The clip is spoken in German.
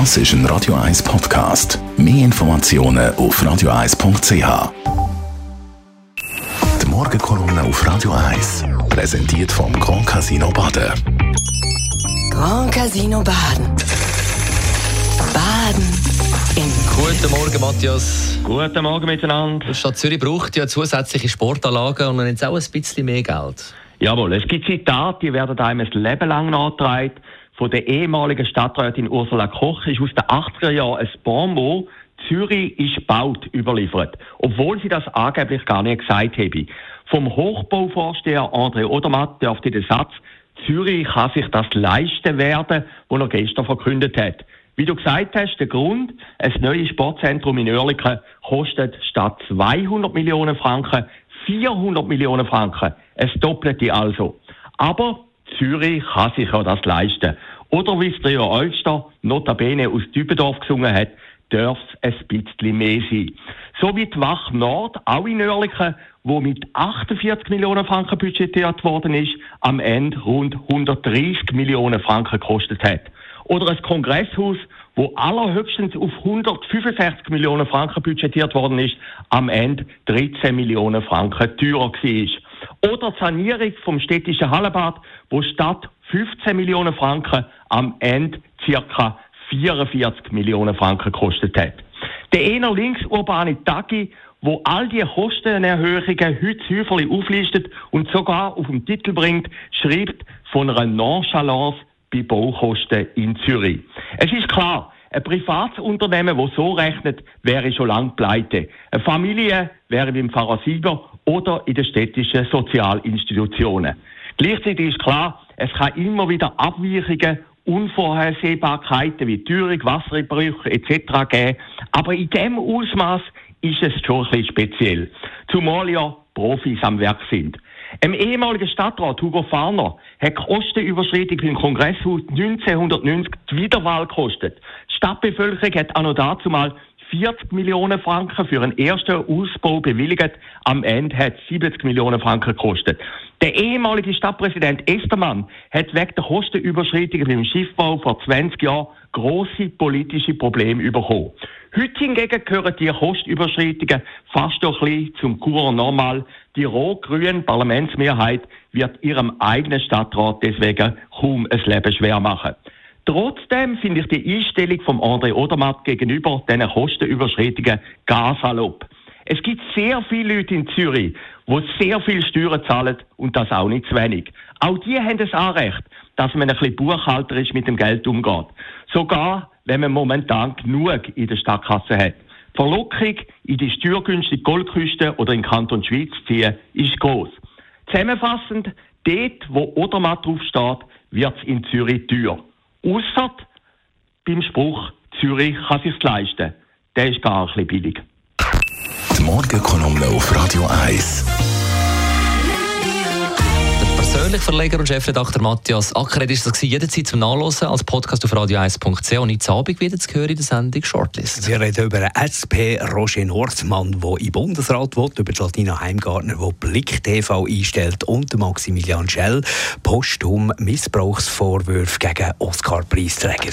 Das ist ein Radio 1 Podcast. Mehr Informationen auf radio1.ch. Die Morgenkolumne auf Radio 1 präsentiert vom Grand Casino Baden. Grand Casino Baden. Baden Guten Morgen, Matthias. Guten Morgen miteinander. Die Stadt Zürich braucht ja zusätzliche Sportanlagen und jetzt auch ein bisschen mehr Geld. Jawohl, es gibt Zitate, die werden einem ein Leben lang nachgetragen. Von der ehemaligen Stadträtin Ursula Koch ist aus den 80er Jahren ein Bonmot, Zürich ist gebaut, überliefert. Obwohl sie das angeblich gar nicht gesagt habe. Vom Hochbauvorsteher André Odermatt dürfte der Satz, Zürich kann sich das leisten werden, wo er gestern verkündet hat. Wie du gesagt hast, der Grund, ein neues Sportzentrum in Oerlikon kostet statt 200 Millionen Franken 400 Millionen Franken. Es doppelte also. Aber Zürich kann sich ja das leisten. Oder wie es der Olster notabene aus Dübendorf gesungen hat, darf es ein bisschen mehr sein. So wie die Wach Nord, auch in Oerlikon, wo mit 48 Millionen Franken budgetiert worden ist, am Ende rund 130 Millionen Franken gekostet hat. Oder ein Kongresshaus, wo allerhöchstens auf 165 Millionen Franken budgetiert worden ist, am Ende 13 Millionen Franken teurer war. Oder die Sanierung vom städtischen Hallenbad, wo statt 15 Millionen Franken am Ende ca. 44 Millionen Franken gekostet hat. Der eher linksurbane Tagi, wo all die Kostenerhöhungen heute säuferlich auflistet und sogar auf den Titel bringt, schreibt von einer Nonchalance bei Baukosten in Zürich. Es ist klar, ein privates Unternehmen, das so rechnet, wäre schon lange pleite. Eine Familie wäre wie im Pfarrer Sieger oder in den städtischen Sozialinstitutionen. Gleichzeitig ist klar, es kann immer wieder Abweichungen, Unvorhersehbarkeiten wie Teuerung, Wasserbrüche etc. geben. Aber in diesem Ausmaß ist es schon ein bisschen speziell. Zumal ja Profis am Werk sind. Ein ehemaliger Stadtrat Hugo Farner hat Kostenüberschreitung beim Kongresshaus 1990 die Wiederwahl gekostet. Die Stadtbevölkerung hat auch noch dazu mal 40 Millionen Franken für einen ersten Ausbau bewilligt. Am Ende hat es 70 Millionen Franken gekostet. Der ehemalige Stadtpräsident Estermann hat wegen der Kostenüberschreitungen beim Schiffbau vor 20 Jahren große politische Probleme bekommen. Heute hingegen gehören die Kostenüberschreitungen fast doch ein bisschen zum Kur normal. Die rot-grüne Parlamentsmehrheit wird ihrem eigenen Stadtrat deswegen kaum ein Leben schwer machen. Trotzdem finde ich die Einstellung von André Odermatt gegenüber diesen Kostenüberschreitungen gar salopp. Es gibt sehr viele Leute in Zürich, die sehr viel Steuern zahlen und das auch nicht zu wenig. Auch die haben das Anrecht, dass man ein bisschen buchhalterisch mit dem Geld umgeht. Sogar, wenn man momentan genug in der Stadtkasse hat. Verlockung, in die steuergünstige Goldküste oder in Kanton Schweiz ziehen, ist groß. Zusammenfassend, dort, wo Odermatt draufsteht, wird es in Zürich teuer. Ausser beim Spruch, Zürich kann sich leisten. Der ist gar ein bisschen billig. Die Morgenkolumne auf Radio 1. Der persönliche Verleger und Chefredakteur Matthias Ackeret ist das jederzeit zum Nachlesen als Podcast auf radio1.ch und jetzt Abend wieder zu hören in der Sendung Shortlist. Wir reden über SP Roger Nordmann, der im Bundesrat will, über Latina Heimgartner, der Blick TV einstellt und Maximilian Schell posthum Missbrauchsvorwürfe gegen Oscar-Preisträger.